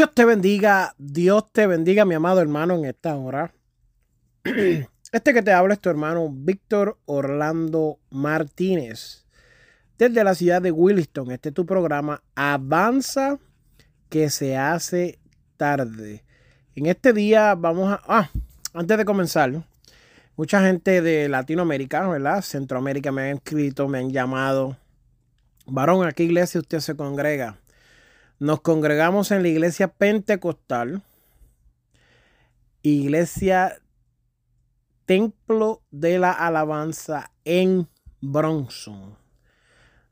Dios te bendiga, Dios te bendiga, mi amado hermano, en esta hora. Este que te habla es tu hermano Víctor Orlando Martínez, desde la ciudad de Williston. Este es tu programa Avanza que se hace tarde. En este día vamos a... Ah, antes de comenzar, mucha gente de Latinoamérica, ¿verdad? Centroamérica me han escrito, me han llamado. Varón, ¿a qué iglesia usted se congrega? Nos congregamos en la iglesia pentecostal, iglesia Templo de la Alabanza en Bronson.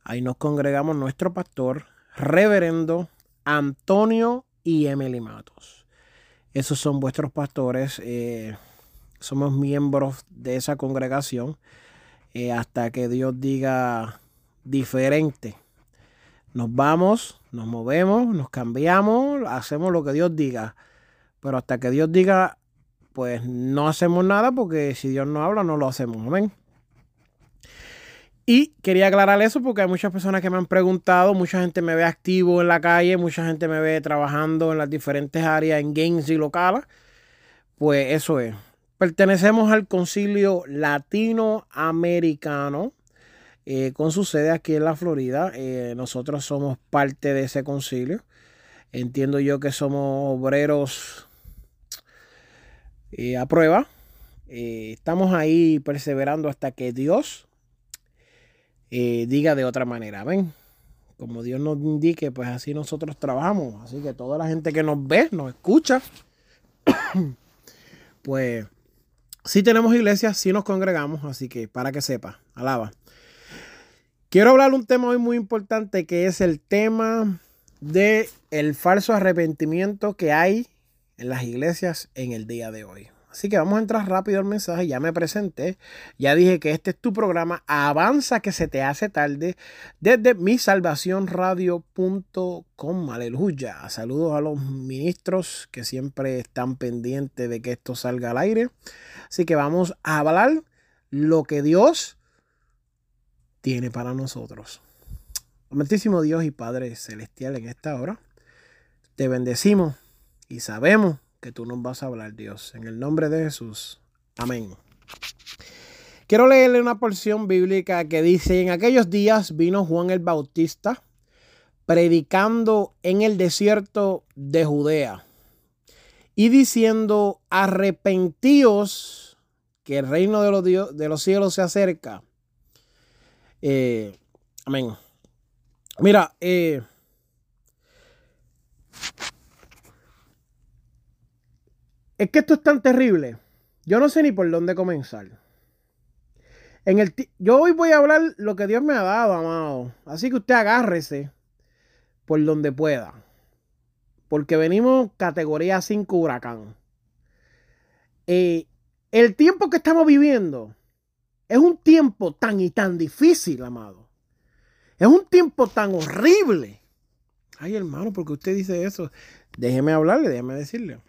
Ahí nos congregamos nuestro pastor, reverendo Antonio y Emily Matos. Esos son vuestros pastores. Eh, somos miembros de esa congregación eh, hasta que Dios diga diferente. Nos vamos, nos movemos, nos cambiamos, hacemos lo que Dios diga. Pero hasta que Dios diga, pues no hacemos nada porque si Dios no habla, no lo hacemos. Amén. Y quería aclarar eso porque hay muchas personas que me han preguntado, mucha gente me ve activo en la calle, mucha gente me ve trabajando en las diferentes áreas en games y locales. Pues eso es. Pertenecemos al concilio latinoamericano eh, con su sede aquí en la Florida. Eh, nosotros somos parte de ese concilio. Entiendo yo que somos obreros eh, a prueba. estamos ahí perseverando hasta que Dios diga de otra manera. Ven, como Dios nos indique, pues así nosotros trabajamos. Así que toda la gente que nos ve, nos escucha, pues sí tenemos iglesias, sí nos congregamos. Así que para que sepa, alaba. Quiero hablar un tema hoy muy importante que es el tema de el falso arrepentimiento que hay en las iglesias en el día de hoy. Así que vamos a entrar rápido al mensaje. Ya me presenté. Ya dije que este es tu programa. Avanza que se te hace tarde desde mi radio.com. Aleluya. Saludos a los ministros que siempre están pendientes de que esto salga al aire. Así que vamos a hablar lo que Dios tiene para nosotros. Amantísimo Dios y Padre Celestial, en esta hora te bendecimos y sabemos que tú nos vas a hablar, Dios. En el nombre de Jesús. Amén. Quiero leerle una porción bíblica que dice, en aquellos días vino Juan el Bautista predicando en el desierto de Judea y diciendo, arrepentíos que el reino de los, de los cielos se acerca. Eh, amén. Mira, eh, es que esto es tan terrible. Yo no sé ni por dónde comenzar. En el yo hoy voy a hablar lo que Dios me ha dado, amado. Así que usted agárrese por donde pueda. Porque venimos categoría 5 huracán. Eh, el tiempo que estamos viviendo es un tiempo tan y tan difícil, amado. Es un tiempo tan horrible. Ay, hermano, porque usted dice eso. Déjeme hablarle, déjeme decirle.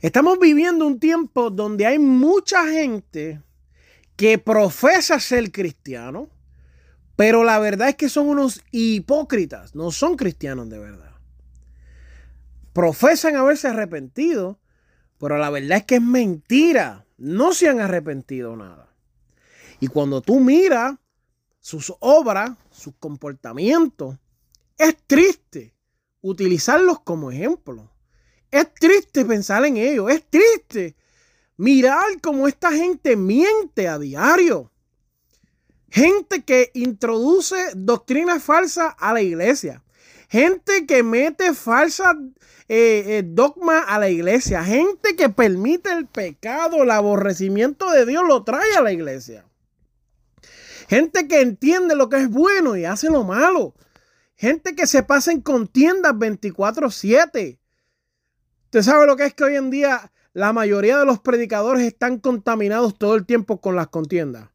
Estamos viviendo un tiempo donde hay mucha gente que profesa ser cristiano, pero la verdad es que son unos hipócritas, no son cristianos de verdad. Profesan haberse arrepentido, pero la verdad es que es mentira, no se han arrepentido nada. Y cuando tú miras sus obras, sus comportamientos, es triste utilizarlos como ejemplo. Es triste pensar en ellos. Es triste mirar cómo esta gente miente a diario. Gente que introduce doctrinas falsas a la iglesia. gente que mete falsa eh, eh, dogma a la iglesia, gente que permite el pecado, el aborrecimiento de Dios lo trae a la iglesia. Gente que entiende lo que es bueno y hace lo malo. Gente que se pasa en contiendas 24/7. Usted sabe lo que es que hoy en día la mayoría de los predicadores están contaminados todo el tiempo con las contiendas.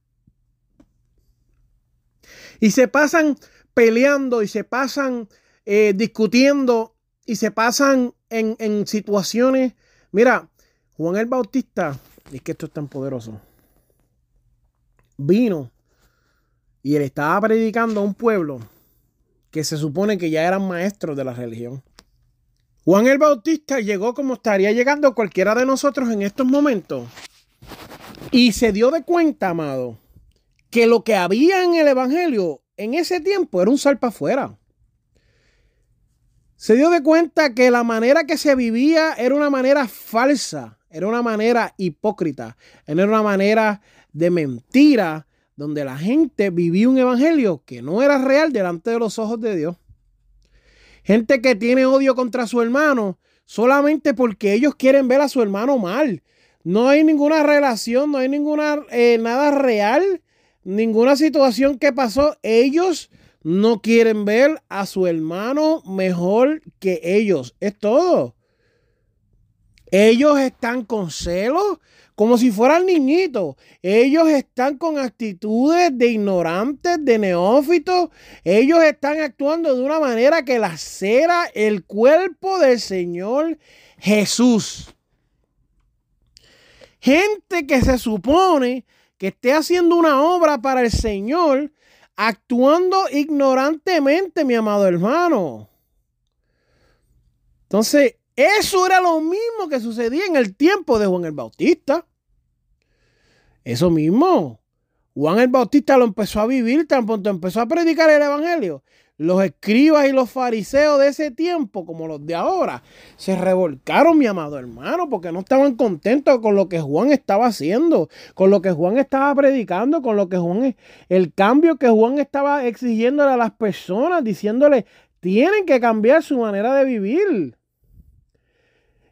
Y se pasan peleando y se pasan eh, discutiendo y se pasan en, situaciones. Mira, Juan el Bautista, es que esto es tan poderoso, vino y él estaba predicando a un pueblo que se supone que ya eran maestros de la religión. Juan el Bautista llegó como estaría llegando cualquiera de nosotros en estos momentos. Y se dio de cuenta, amado, que lo que había en el Evangelio en ese tiempo era un salpa afuera. Se dio de cuenta que la manera que se vivía era una manera falsa, era una manera hipócrita, era una manera de mentira, donde la gente vivía un evangelio que no era real delante de los ojos de Dios. Gente que tiene odio contra su hermano solamente porque ellos quieren ver a su hermano mal. No hay ninguna relación, no hay ninguna eh, nada real ninguna situación que pasó, ellos no quieren ver a su hermano mejor que ellos. Es todo. Ellos están con celos como si fueran niñitos. Ellos están con actitudes de ignorantes, de neófitos. Ellos están actuando de una manera que lacera el cuerpo del Señor Jesús. Gente que se supone que esté haciendo una obra para el Señor, actuando ignorantemente, mi amado hermano. Entonces, eso era lo mismo que sucedía en el tiempo de Juan el Bautista. Eso mismo. Juan el Bautista lo empezó a vivir tan pronto empezó a predicar el Evangelio los escribas y los fariseos de ese tiempo, como los de ahora, se revolcaron, mi amado hermano, porque no estaban contentos con lo que Juan estaba haciendo, con lo que Juan estaba predicando, con lo que Juan, el cambio que Juan estaba exigiéndole a las personas, diciéndole, tienen que cambiar su manera de vivir.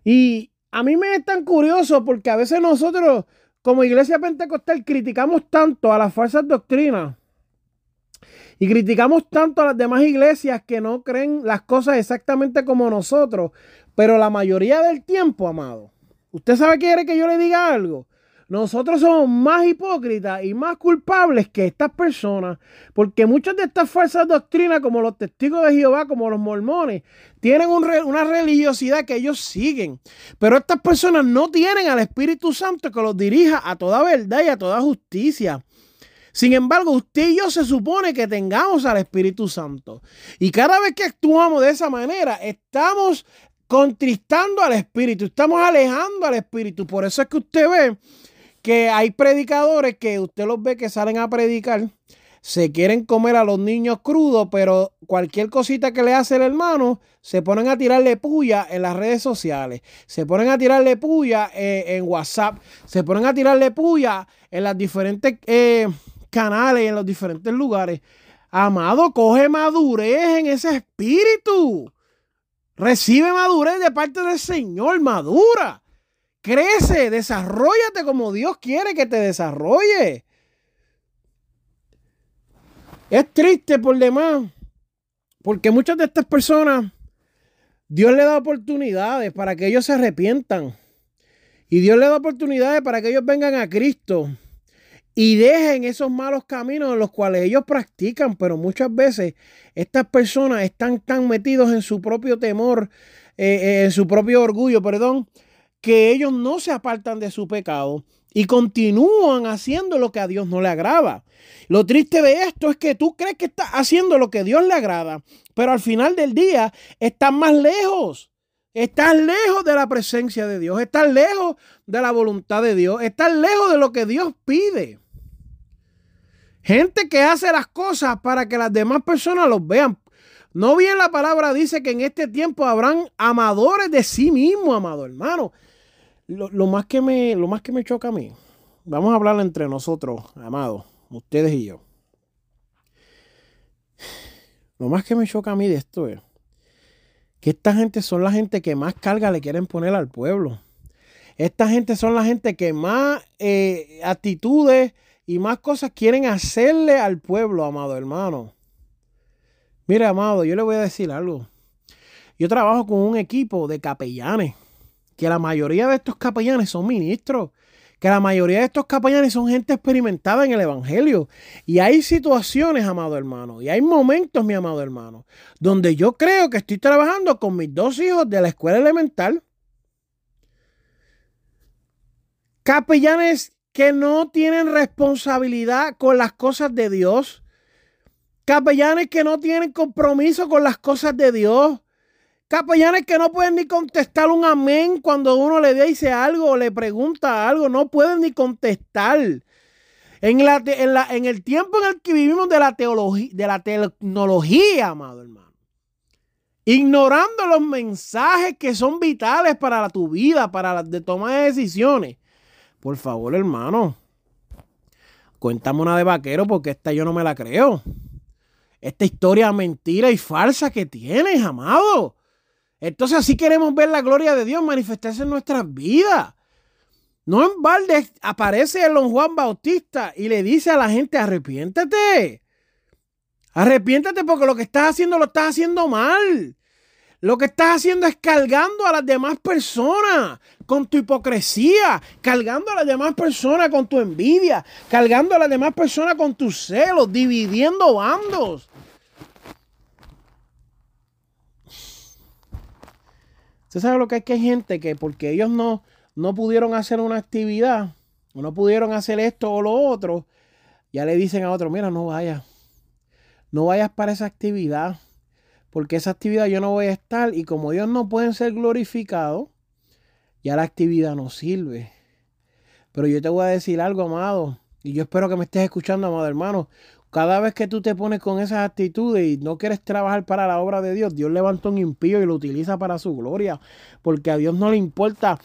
Y a mí me es tan curioso porque a veces nosotros, como iglesia pentecostal, criticamos tanto a las falsas doctrinas y criticamos tanto a las demás iglesias que no creen las cosas exactamente como nosotros. Pero la mayoría del tiempo, amado, ¿usted sabe quiere que yo le diga algo? Nosotros somos más hipócritas y más culpables que estas personas, porque muchas de estas falsas doctrinas, como los testigos de Jehová, como los mormones, tienen una religiosidad que ellos siguen. Pero estas personas no tienen al Espíritu Santo que los dirija a toda verdad y a toda justicia. Sin embargo, usted y yo se supone que tengamos al Espíritu Santo. Y cada vez que actuamos de esa manera, estamos contristando al Espíritu, estamos alejando al Espíritu. Por eso es que usted ve que hay predicadores que usted los ve que salen a predicar, se quieren comer a los niños crudos, pero cualquier cosita que le hace el hermano, se ponen a tirarle puya en las redes sociales, se ponen a tirarle puya eh, en WhatsApp, se ponen a tirarle puya en las diferentes... Eh, canales, en los diferentes lugares. Amado, coge madurez en ese espíritu. Recibe madurez de parte del Señor, madura. Crece, desarrollate como Dios quiere que te desarrolle. Es triste por demás, porque muchas de estas personas, Dios le da oportunidades para que ellos se arrepientan. Y Dios le da oportunidades para que ellos vengan a Cristo y dejen esos malos caminos en los cuales ellos practican, pero muchas veces estas personas están tan metidos en su propio temor, eh, eh, en su propio orgullo, perdón, que ellos no se apartan de su pecado y continúan haciendo lo que a Dios no le agrada. Lo triste de esto es que tú crees que estás haciendo lo que Dios le agrada, pero al final del día estás más lejos. Estás lejos de la presencia de Dios, estás lejos de la voluntad de Dios, estás lejos de lo que Dios pide. Gente que hace las cosas para que las demás personas los vean. No bien la palabra dice que en este tiempo habrán amadores de sí mismo, amado hermano. Lo, más que me, lo más que me choca a mí, vamos a hablar entre nosotros, amados, ustedes y yo. Lo más que me choca a mí de esto es que esta gente son la gente que más carga le quieren poner al pueblo. Esta gente son la gente que más eh, actitudes y más cosas quieren hacerle al pueblo, amado hermano. Mire, amado, yo le voy a decir algo. Yo trabajo con un equipo de capellanes, que la mayoría de estos capellanes son ministros, que la mayoría de estos capellanes son gente experimentada en el Evangelio. Y hay situaciones, amado hermano, y hay momentos, mi amado hermano, donde yo creo que estoy trabajando con mis dos hijos de la escuela elemental. Capellanes que no tienen responsabilidad con las cosas de Dios. Capellanes que no tienen compromiso con las cosas de Dios. Capellanes que no pueden ni contestar un amén cuando uno le dice algo o le pregunta algo. No pueden ni contestar. En, la, en, el tiempo en el que vivimos de la, teología, de la tecnología, amado hermano. Ignorando los mensajes que son vitales para tu vida, para la de toma de decisiones. Por favor, hermano. Cuéntame una de vaquero porque esta yo no me la creo. Esta historia mentira y falsa que tienes, amado. Entonces así queremos ver la gloria de Dios manifestarse en nuestras vidas. No en balde aparece el don Juan Bautista y le dice a la gente, arrepiéntete. Arrepiéntete porque lo que estás haciendo lo estás haciendo mal. Lo que estás haciendo es cargando a las demás personas con tu hipocresía, cargando a las demás personas con tu envidia, cargando a las demás personas con tus celos, dividiendo bandos. ¿Usted sabe lo que es que hay gente que porque ellos no, no pudieron hacer una actividad, o no pudieron hacer esto o lo otro, ya le dicen a otro, mira, no vayas, no vayas para esa actividad, porque esa actividad yo no voy a estar y como ellos no pueden ser glorificados, ya la actividad no sirve. Pero yo te voy a decir algo, amado, y yo espero que me estés escuchando, amado hermano. Cada vez que tú te pones con esas actitudes y no quieres trabajar para la obra de Dios, Dios levanta un impío y lo utiliza para su gloria, porque a Dios no le importa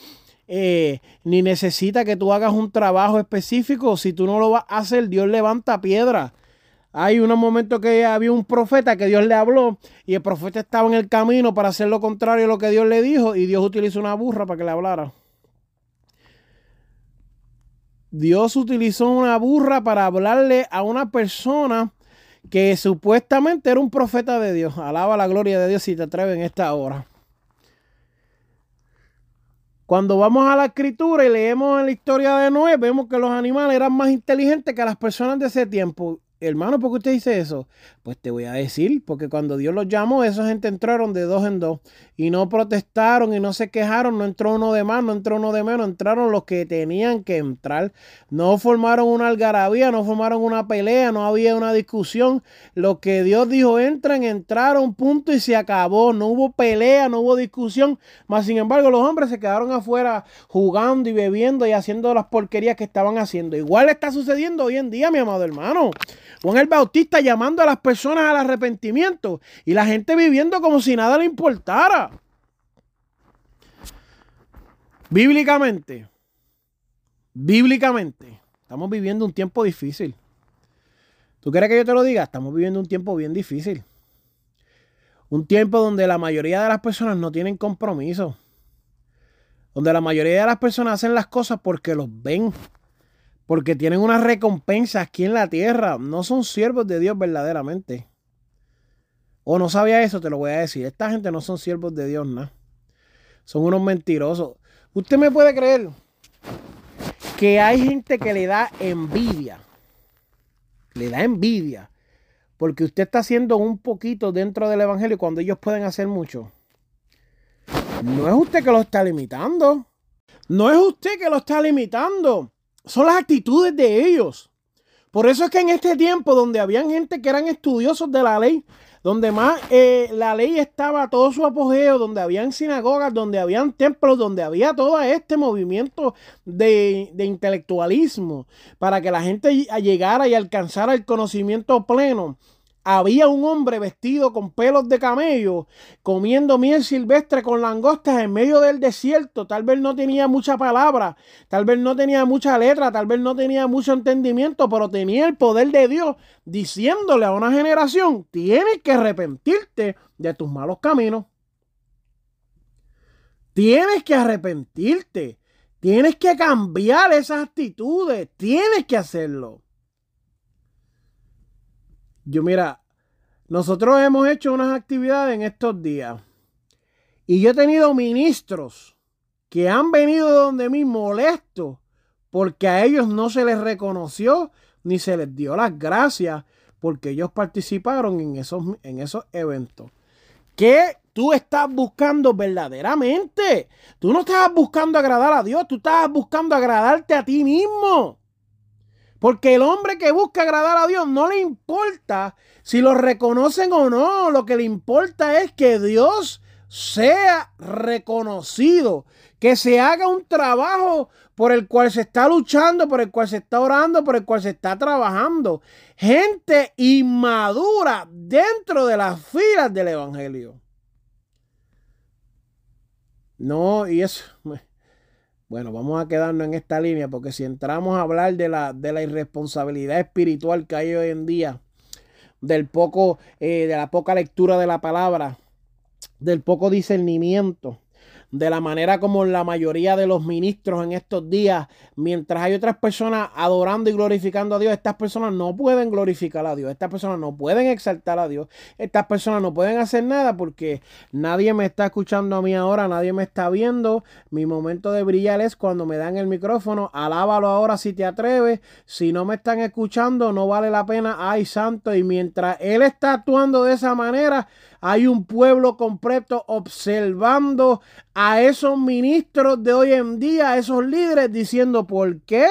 eh, ni necesita que tú hagas un trabajo específico. Si tú no lo vas a hacer, Dios levanta piedra. Hay unos momentos que había un profeta que Dios le habló y el profeta estaba en el camino para hacer lo contrario a lo que Dios le dijo y Dios utilizó una burra para que le hablara. Dios utilizó una burra para hablarle a una persona que supuestamente era un profeta de Dios. Alaba la gloria de Dios si te atreves en esta hora. Cuando vamos a la escritura y leemos en la historia de Noé, vemos que los animales eran más inteligentes que las personas de ese tiempo hermano, ¿por qué usted dice eso? Pues te voy a decir, porque cuando Dios los llamó, esa gente entraron de dos en dos y no protestaron y no se quejaron, no entró uno de más, no entró uno de menos, entraron los que tenían que entrar. No formaron una algarabía, no formaron una pelea, no había una discusión. Lo que Dios dijo, entran, entraron, punto y se acabó. No hubo pelea, no hubo discusión. Más sin embargo, los hombres se quedaron afuera jugando y bebiendo y haciendo las porquerías que estaban haciendo. Igual está sucediendo hoy en día, mi amado hermano. Juan el Bautista llamando a las personas al arrepentimiento y la gente viviendo como si nada le importara. Bíblicamente, bíblicamente, estamos viviendo un tiempo difícil. ¿Tú quieres que yo te lo diga? Estamos viviendo un tiempo bien difícil. Un tiempo donde la mayoría de las personas no tienen compromiso. Donde la mayoría de las personas hacen las cosas porque los ven porque tienen una recompensa aquí en la tierra. No son siervos de Dios verdaderamente. O no sabía eso, te lo voy a decir. Esta gente no son siervos de Dios, ¿no? Son unos mentirosos. Usted me puede creer que hay gente que le da envidia. Le da envidia. Porque usted está haciendo un poquito dentro del Evangelio cuando ellos pueden hacer mucho. No es usted que lo está limitando. No es usted que lo está limitando son las actitudes de ellos. Por eso es que en este tiempo donde habían gente que eran estudiosos de la ley, donde más eh, la ley estaba todo su apogeo, donde habían sinagogas, donde habían templos, donde había todo este movimiento de, de intelectualismo para que la gente llegara y alcanzara el conocimiento pleno había un hombre vestido con pelos de camello comiendo miel silvestre con langostas en medio del desierto. Tal vez no tenía mucha palabra, tal vez no tenía mucha letra, tal vez no tenía mucho entendimiento, pero tenía el poder de Dios diciéndole a una generación, tienes que arrepentirte de tus malos caminos. Tienes que arrepentirte. Tienes que cambiar esas actitudes. Tienes que hacerlo. Yo mira, nosotros hemos hecho unas actividades en estos días. Y yo he tenido ministros que han venido donde mí molestos porque a ellos no se les reconoció ni se les dio las gracias porque ellos participaron en esos, en esos eventos. ¿Qué tú estás buscando verdaderamente? Tú no estabas buscando agradar a Dios, tú estabas buscando agradarte a ti mismo. Porque el hombre que busca agradar a Dios no le importa si lo reconocen o no. Lo que le importa es que Dios sea reconocido, que se haga un trabajo por el cual se está luchando, por el cual se está orando, por el cual se está trabajando. Gente inmadura dentro de las filas del Evangelio. No, y eso... Bueno, vamos a quedarnos en esta línea porque si entramos a hablar de la, de la irresponsabilidad espiritual que hay hoy en día, del poco, eh, de la poca lectura de la palabra, del poco discernimiento, de la manera como la mayoría de los ministros en estos días, mientras hay otras personas adorando y glorificando a Dios, estas personas no pueden glorificar a Dios, estas personas no pueden exaltar a Dios, estas personas no pueden hacer nada porque nadie me está escuchando a mí ahora, nadie me está viendo. Mi momento de brillar es cuando me dan el micrófono, alábalo ahora si te atreves, si no me están escuchando no vale la pena, ay santo, y mientras Él está actuando de esa manera, hay un pueblo completo observando a esos ministros de hoy en día, a esos líderes, diciendo, ¿por qué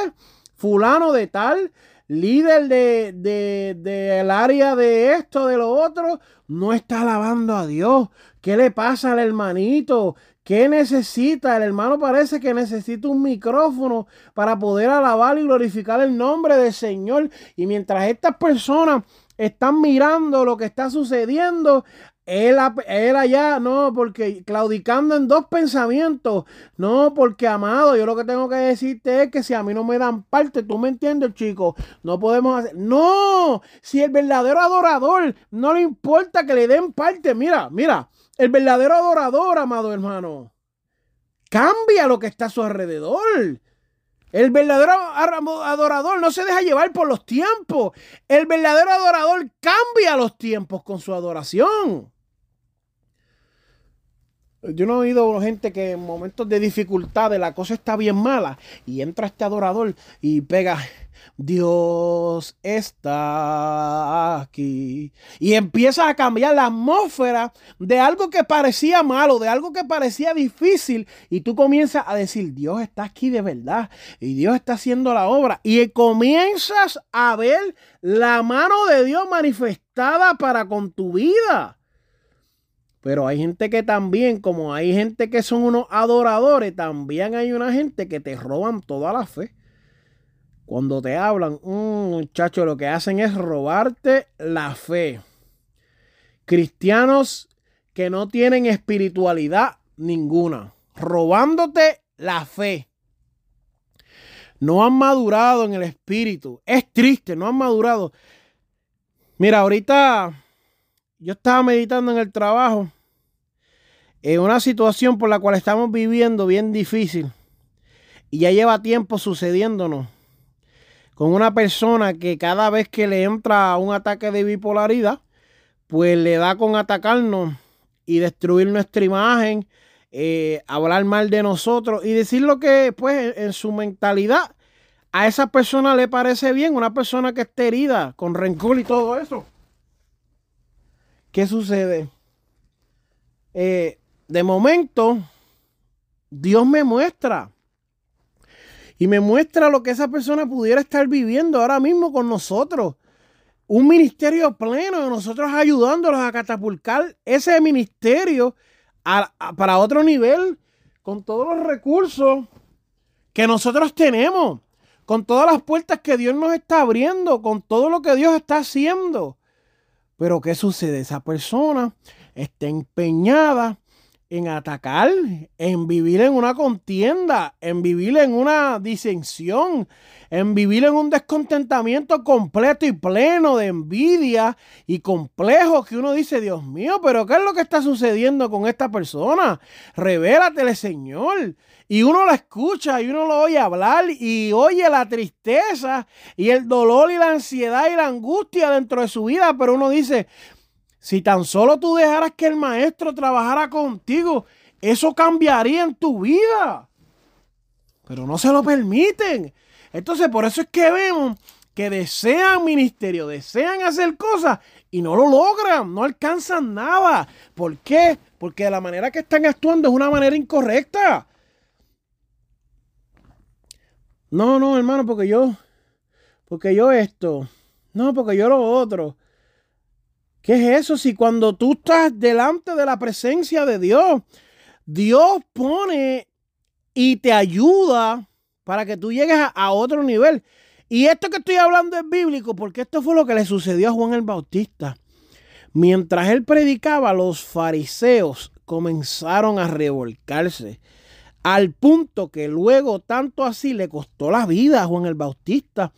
fulano de tal, líder del de, de, área de esto, de lo otro, no está alabando a Dios? ¿Qué le pasa al hermanito? ¿Qué necesita? El hermano parece que necesita un micrófono para poder alabar y glorificar el nombre del Señor. Y mientras estas personas están mirando lo que está sucediendo, él, allá, no, porque claudicando en dos pensamientos, no, porque amado, yo lo que tengo que decirte es que si a mí no me dan parte, tú me entiendes, chico, no podemos hacer, no, si el verdadero adorador no le importa que le den parte, mira, mira, el verdadero adorador, amado hermano, cambia lo que está a su alrededor. El verdadero adorador no se deja llevar por los tiempos. El verdadero adorador cambia los tiempos con su adoración. Yo no he oído gente que en momentos de dificultad la cosa está bien mala y entra este adorador y pega, Dios está aquí. Y empieza a cambiar la atmósfera de algo que parecía malo, de algo que parecía difícil. Y tú comienzas a decir, Dios está aquí de verdad. Y Dios está haciendo la obra. Y comienzas a ver la mano de Dios manifestada para con tu vida. Pero hay gente que también, como hay gente que son unos adoradores, también hay una gente que te roban toda la fe. Cuando te hablan, un muchacho, lo que hacen es robarte la fe. Cristianos que no tienen espiritualidad ninguna, robándote la fe. No han madurado en el espíritu. Es triste, no han madurado. Mira, ahorita yo estaba meditando en el trabajo, en una situación por la cual estamos viviendo bien difícil y ya lleva tiempo sucediéndonos con una persona que cada vez que le entra un ataque de bipolaridad, pues le da con atacarnos y destruir nuestra imagen, eh, hablar mal de nosotros y decir lo que pues en su mentalidad a esa persona le parece bien, una persona que esté herida con rencor y todo eso. ¿Qué sucede? Eh, de momento, Dios me muestra. Y me muestra lo que esa persona pudiera estar viviendo ahora mismo con nosotros. Un ministerio pleno nosotros ayudándolos a catapultar ese ministerio para otro nivel con todos los recursos que nosotros tenemos, con todas las puertas que Dios nos está abriendo, con todo lo que Dios está haciendo. Pero ¿qué sucede? Esa persona está empeñada en atacar, en vivir en una contienda, en vivir en una disensión, en vivir en un descontentamiento completo y pleno de envidia y complejo que uno dice, Dios mío, pero ¿qué es lo que está sucediendo con esta persona? Revélatele, Señor. Y uno la escucha y uno lo oye hablar y oye la tristeza y el dolor y la ansiedad y la angustia dentro de su vida, pero uno dice, si tan solo tú dejaras que el maestro trabajara contigo, eso cambiaría en tu vida. Pero no se lo permiten. Entonces, por eso es que vemos que desean ministerio, desean hacer cosas y no lo logran, no alcanzan nada. ¿Por qué? Porque la manera que están actuando es una manera incorrecta. No, no, hermano, porque yo, porque yo esto, no, porque yo lo otro. ¿Qué es eso? Si cuando tú estás delante de la presencia de Dios, Dios pone y te ayuda para que tú llegues a, otro nivel. Y esto que estoy hablando es bíblico porque esto fue lo que le sucedió a Juan el Bautista. Mientras él predicaba, los fariseos comenzaron a revolcarse al punto que luego tanto así le costó la vida a Juan el Bautista.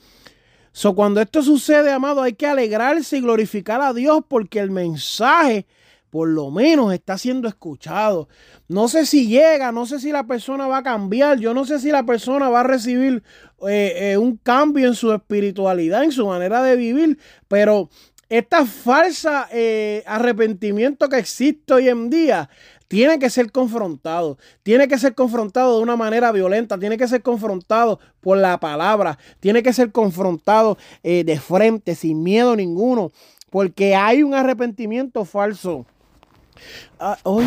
So, cuando esto sucede, amado, hay que alegrarse y glorificar a Dios porque el mensaje por lo menos está siendo escuchado. No sé si llega, no sé si la persona va a cambiar, yo no sé si la persona va a recibir eh, eh, un cambio en su espiritualidad, en su manera de vivir, pero esta falsa eh, arrepentimiento que existe hoy en día tiene que ser confrontado, tiene que ser confrontado de una manera violenta, tiene que ser confrontado por la palabra, tiene que ser confrontado eh, de frente, sin miedo ninguno, porque hay un arrepentimiento falso. Ah, hoy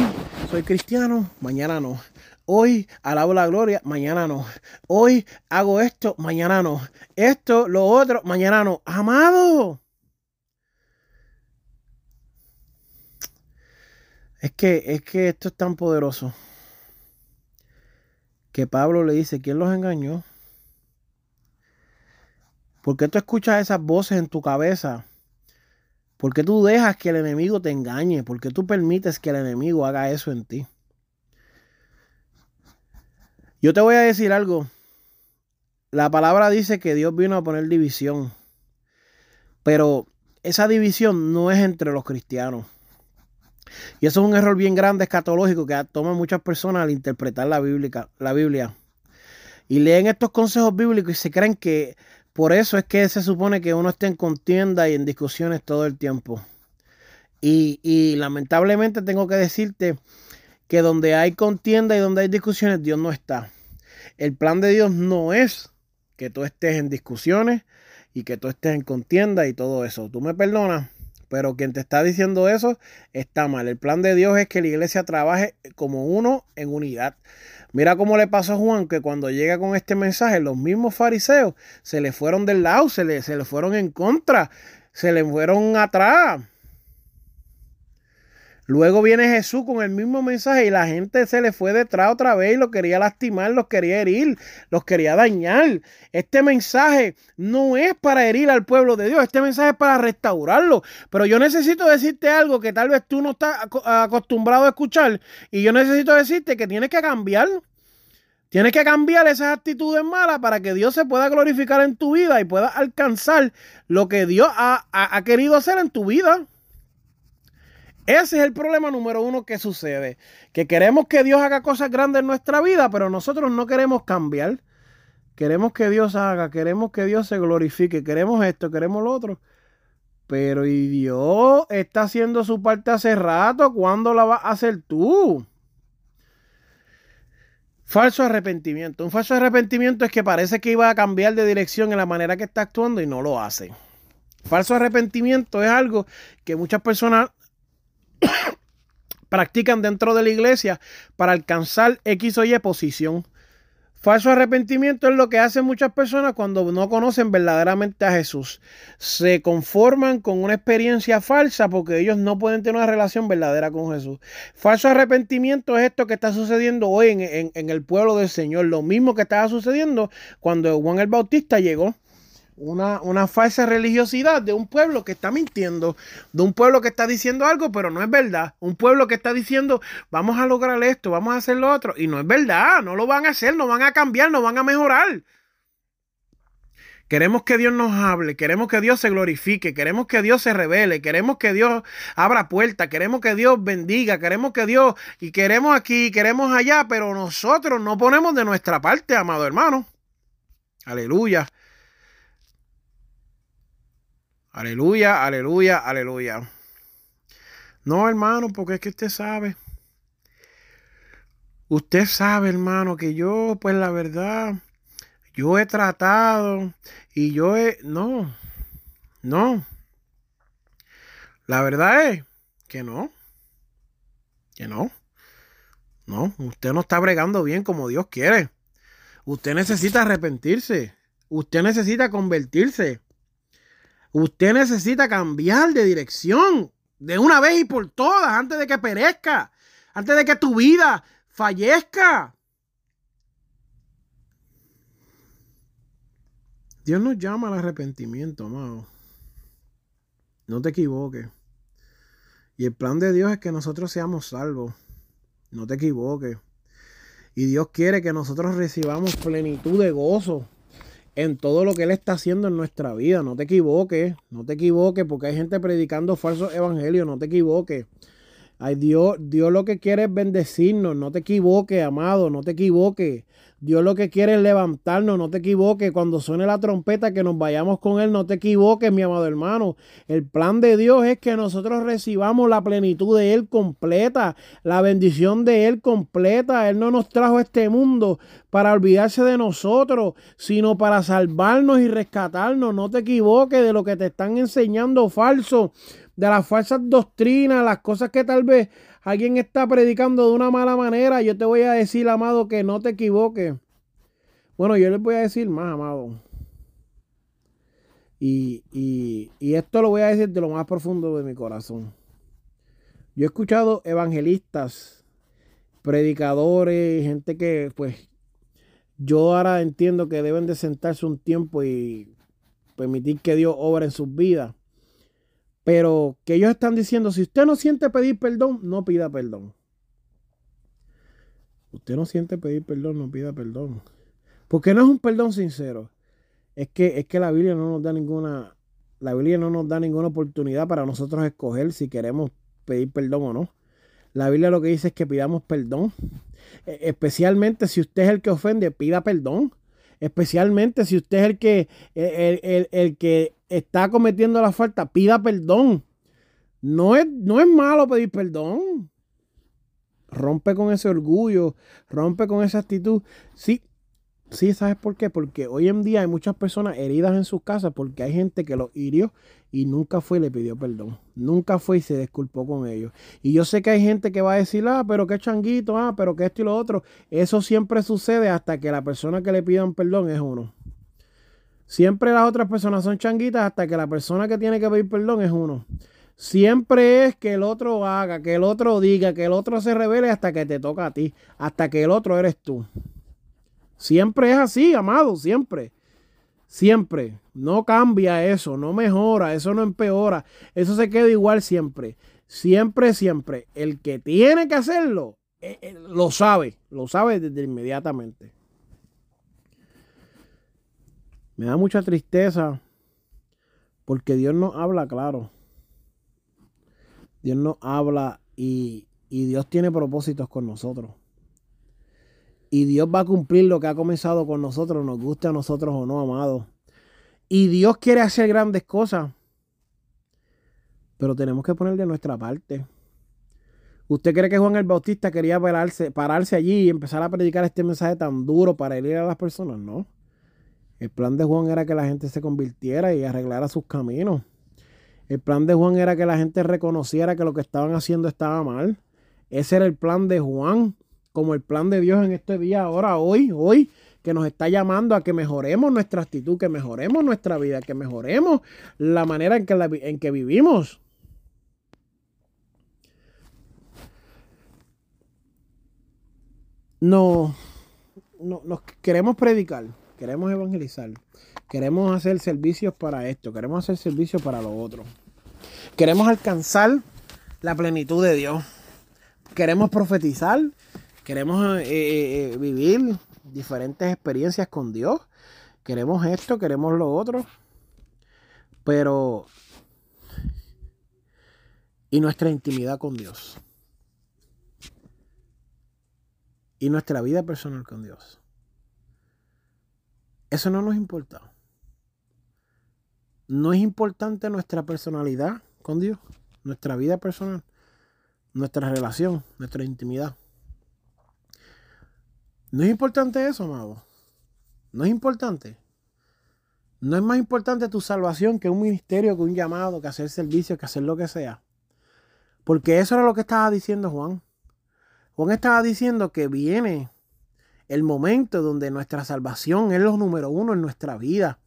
soy cristiano, mañana no. Hoy alabo la gloria, mañana no. Hoy hago esto, mañana no. Esto, lo otro, mañana no. Amado. Es que, es que esto es tan poderoso que Pablo le dice, ¿quién los engañó? ¿Por qué tú escuchas esas voces en tu cabeza? ¿Por qué tú dejas que el enemigo te engañe? ¿Por qué tú permites que el enemigo haga eso en ti? Yo te voy a decir algo. La palabra dice que Dios vino a poner división. Pero esa división no es entre los cristianos. Y eso es un error bien grande escatológico que toma muchas personas al interpretar la, Biblia, la Biblia. Y leen estos consejos bíblicos y se creen que por eso es que se supone que uno esté en contienda y en discusiones todo el tiempo. Y, y lamentablemente tengo que decirte que donde hay contienda y donde hay discusiones, Dios no está. El plan de Dios no es que tú estés en discusiones y que tú estés en contienda y todo eso. Tú me perdonas, pero quien te está diciendo eso está mal. El plan de Dios es que la iglesia trabaje como uno en unidad. Mira cómo le pasó a Juan, que cuando llega con este mensaje, los mismos fariseos se le fueron del lado, se le, se le fueron en contra, se le fueron atrás. Luego viene Jesús con el mismo mensaje y la gente se le fue detrás otra vez y lo quería lastimar, los quería herir, los quería dañar. Este mensaje no es para herir al pueblo de Dios, este mensaje es para restaurarlo. Pero yo necesito decirte algo que tal vez tú no estás acostumbrado a escuchar y yo necesito decirte que tienes que cambiar. Tienes que cambiar esas actitudes malas para que Dios se pueda glorificar en tu vida y pueda alcanzar lo que Dios ha, ha querido hacer en tu vida. Ese es el problema número uno que sucede. Que queremos que Dios haga cosas grandes en nuestra vida, pero nosotros no queremos cambiar. Queremos que Dios haga, queremos que Dios se glorifique, queremos esto, queremos lo otro. Pero y Dios está haciendo su parte hace rato, ¿cuándo la vas a hacer tú? Falso arrepentimiento. Un falso arrepentimiento es que parece que iba a cambiar de dirección en la manera que está actuando y no lo hace. Falso arrepentimiento es algo que muchas personas practican dentro de la iglesia para alcanzar X o Y posición. Falso arrepentimiento es lo que hacen muchas personas cuando no conocen verdaderamente a Jesús. Se conforman con una experiencia falsa porque ellos no pueden tener una relación verdadera con Jesús. Falso arrepentimiento es esto que está sucediendo hoy en, en el pueblo del Señor. Lo mismo que estaba sucediendo cuando Juan el Bautista llegó. Una, una, falsa religiosidad de un pueblo que está mintiendo, de un pueblo que está diciendo algo, pero no es verdad. Un pueblo que está diciendo, vamos a lograr esto, vamos a hacer lo otro, y no es verdad, no lo van a hacer, no van a cambiar, no van a mejorar. Queremos que Dios nos hable, queremos que Dios se glorifique, queremos que Dios se revele, queremos que Dios abra puertas, queremos que Dios bendiga, queremos que Dios, y queremos aquí, queremos allá, pero nosotros no ponemos de nuestra parte, amado hermano. Aleluya. Aleluya, aleluya, aleluya. No, hermano, porque es que usted sabe. Usted sabe, hermano, que yo, pues la verdad, yo he tratado y yo he... No, no. La verdad es que no. Que no. No, usted no está bregando bien como Dios quiere. Usted necesita arrepentirse. Usted necesita convertirse. Usted necesita cambiar de dirección de una vez y por todas antes de que perezca, antes de que tu vida fallezca. Dios nos llama al arrepentimiento, amado. No te equivoques. Y el plan de Dios es que nosotros seamos salvos. No te equivoques. Y Dios quiere que nosotros recibamos plenitud de gozo en todo lo que Él está haciendo en nuestra vida. No te equivoques, no te equivoques, porque hay gente predicando falsos evangelios, no te equivoques. Ay, Dios, Dios lo que quiere es bendecirnos, no te equivoques, amado, no te equivoques. Dios lo que quiere es levantarnos, no te equivoques. Cuando suene la trompeta, que nos vayamos con Él, no te equivoques, mi amado hermano. El plan de Dios es que nosotros recibamos la plenitud de Él completa, la bendición de Él completa. Él no nos trajo a este mundo para olvidarse de nosotros, sino para salvarnos y rescatarnos. No te equivoques de lo que te están enseñando falso, de las falsas doctrinas, las cosas que tal vez alguien está predicando de una mala manera, yo te voy a decir, amado, que no te equivoques. Bueno, yo les voy a decir más, amado. Y, y, esto lo voy a decir de lo más profundo de mi corazón. Yo he escuchado evangelistas, predicadores, gente que pues yo ahora entiendo que deben de sentarse un tiempo y permitir que Dios obra en sus vidas. Pero que ellos están diciendo, si usted no siente pedir perdón, no pida perdón. Usted no siente pedir perdón, no pida perdón. Porque no es un perdón sincero. Es que, es que la Biblia no nos da ninguna, la Biblia no nos da ninguna oportunidad para nosotros escoger si queremos pedir perdón o no. La Biblia lo que dice es que pidamos perdón. E, especialmente si usted es el que ofende, pida perdón. Especialmente si usted es el que, el, que está cometiendo la falta, pida perdón. No es, no es malo pedir perdón. Rompe con ese orgullo, rompe con esa actitud. Sí, Sí, ¿sabes por qué? Porque hoy en día hay muchas personas heridas en sus casas porque hay gente que los hirió y nunca fue y le pidió perdón. Nunca fue y se disculpó con ellos. Y yo sé que hay gente que va a decir, ah, pero qué changuito, ah, pero qué esto y lo otro. Eso siempre sucede hasta que la persona que le pidan perdón es uno. Siempre las otras personas son changuitas hasta que la persona que tiene que pedir perdón es uno. Siempre es que el otro haga, que el otro diga, que el otro se revele hasta que te toca a ti, hasta que el otro eres tú. Siempre es así, amado, siempre. Siempre. No cambia eso, no mejora, eso no empeora. Eso se queda igual siempre. Siempre, siempre. El que tiene que hacerlo, eh, eh, lo sabe, lo sabe desde inmediatamente. Me da mucha tristeza porque Dios no habla claro. Dios no habla y, y Dios tiene propósitos con nosotros. Y Dios va a cumplir lo que ha comenzado con nosotros, nos guste a nosotros o no, amados. Y Dios quiere hacer grandes cosas. Pero tenemos que poner de nuestra parte. ¿Usted cree que Juan el Bautista quería pararse, allí y empezar a predicar este mensaje tan duro para herir a las personas? No. El plan de Juan era que la gente se convirtiera y arreglara sus caminos. El plan de Juan era que la gente reconociera que lo que estaban haciendo estaba mal. Ese era el plan de Juan como el plan de Dios en este día, ahora, hoy, hoy, que nos está llamando a que mejoremos nuestra actitud, que mejoremos nuestra vida, que mejoremos la manera en que, en que vivimos. No, no, nos queremos predicar queremos evangelizar, queremos hacer servicios para esto, queremos hacer servicios para lo otro. Queremos alcanzar la plenitud de Dios. Queremos profetizar, queremos eh, eh, eh, vivir diferentes experiencias con Dios. Queremos esto, queremos lo otro. Pero... Y nuestra intimidad con Dios. Y nuestra vida personal con Dios. Eso no nos importa. No es importante nuestra personalidad con Dios, nuestra vida personal, nuestra relación, nuestra intimidad. No es importante eso, amado. No es importante. No es más importante tu salvación que un ministerio, que un llamado, que hacer servicio, que hacer lo que sea. Porque eso era lo que estaba diciendo Juan. Juan estaba diciendo que viene el momento donde nuestra salvación es lo número uno en nuestra vida.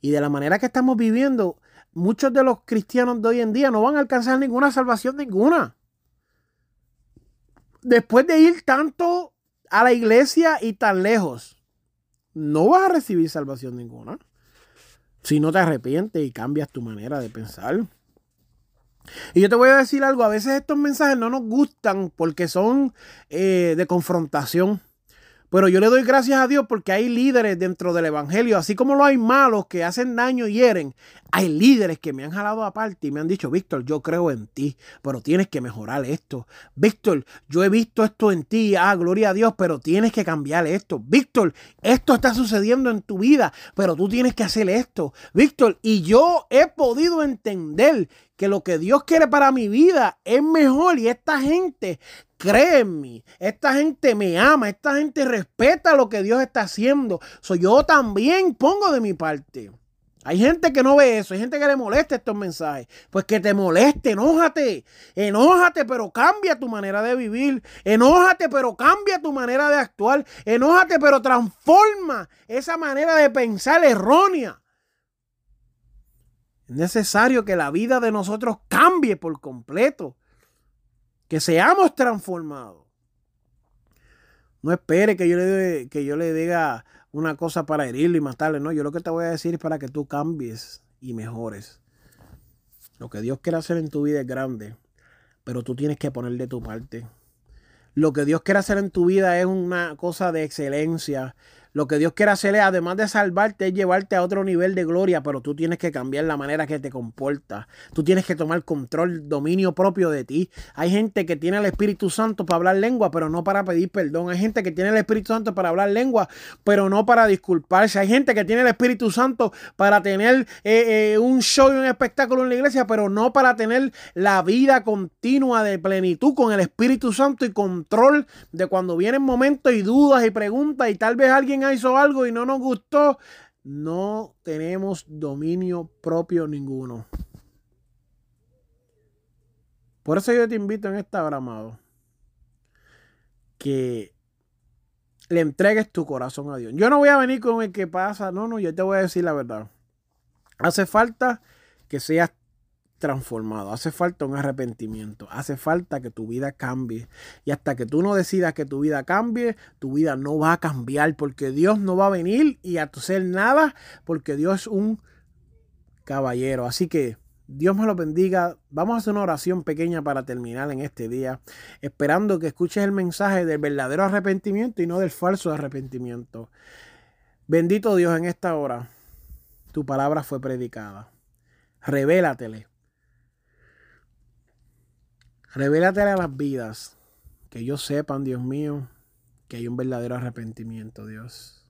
Y de la manera que estamos viviendo, muchos de los cristianos de hoy en día no van a alcanzar ninguna salvación ninguna. Después de ir tanto a la iglesia y tan lejos, no vas a recibir salvación ninguna. Si no te arrepientes y cambias tu manera de pensar. Y yo te voy a decir algo, a veces estos mensajes no nos gustan porque son eh, de confrontación. Pero yo le doy gracias a Dios porque hay líderes dentro del Evangelio, así como lo hay malos que hacen daño y hieren. Hay líderes que me han jalado aparte y me han dicho, Víctor, yo creo en ti, pero tienes que mejorar esto. Víctor, yo he visto esto en ti, ah, gloria a Dios, pero tienes que cambiar esto. Víctor, esto está sucediendo en tu vida, pero tú tienes que hacer esto. Víctor, y yo he podido entender que lo que Dios quiere para mi vida es mejor y esta gente cree en mí, esta gente me ama, esta gente respeta lo que Dios está haciendo. So, yo también pongo de mi parte. Hay gente que no ve eso, hay gente que le molesta estos mensajes. Pues que te moleste, enójate, enójate, pero cambia tu manera de vivir, enójate, pero cambia tu manera de actuar, enójate, pero transforma esa manera de pensar errónea. Es necesario que la vida de nosotros cambie por completo que seamos transformados. No espere que yo le, que yo le diga una cosa para herirlo y matarle. No, yo lo que te voy a decir es para que tú cambies y mejores. Lo que Dios quiere hacer en tu vida es grande, pero tú tienes que poner de tu parte. Lo que Dios quiere hacer en tu vida es una cosa de excelencia, lo que Dios quiere hacer es, además de salvarte, es llevarte a otro nivel de gloria, pero tú tienes que cambiar la manera que te comportas. Tú tienes que tomar control, dominio propio de ti. Hay gente que tiene el Espíritu Santo para hablar lengua, pero no para pedir perdón. Hay gente que tiene el Espíritu Santo para hablar lengua, pero no para disculparse. Hay gente que tiene el Espíritu Santo para tener eh, eh, un show y un espectáculo en la iglesia, pero no para tener la vida continua de plenitud con el Espíritu Santo y control de cuando vienen momentos y dudas y preguntas y tal vez alguien hizo algo y no nos gustó, no tenemos dominio propio ninguno. Por eso yo te invito en esta hora, amado, que le entregues tu corazón a Dios. Yo no voy a venir con el que pasa, no, no, yo te voy a decir la verdad. Hace falta que seas transformado. Hace falta un arrepentimiento. Hace falta que tu vida cambie. Y hasta que tú no decidas que tu vida cambie, tu vida no va a cambiar porque Dios no va a venir y a hacer nada porque Dios es un caballero. Así que Dios me lo bendiga. Vamos a hacer una oración pequeña para terminar en este día, esperando que escuches el mensaje del verdadero arrepentimiento y no del falso arrepentimiento. Bendito Dios en esta hora. Tu palabra fue predicada. Revélatele Revélate a las vidas, que ellos sepan, Dios mío, que hay un verdadero arrepentimiento, Dios.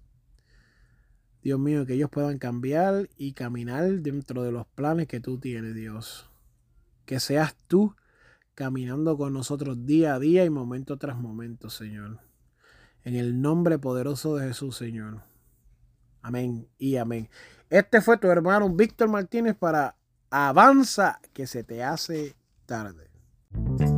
Dios mío, que ellos puedan cambiar y caminar dentro de los planes que tú tienes, Dios. Que seas tú caminando con nosotros día a día y momento tras momento, Señor. En el nombre poderoso de Jesús, Señor. Amén y amén. Este fue tu hermano Víctor Martínez para Avanza que se te hace tarde. Thank you.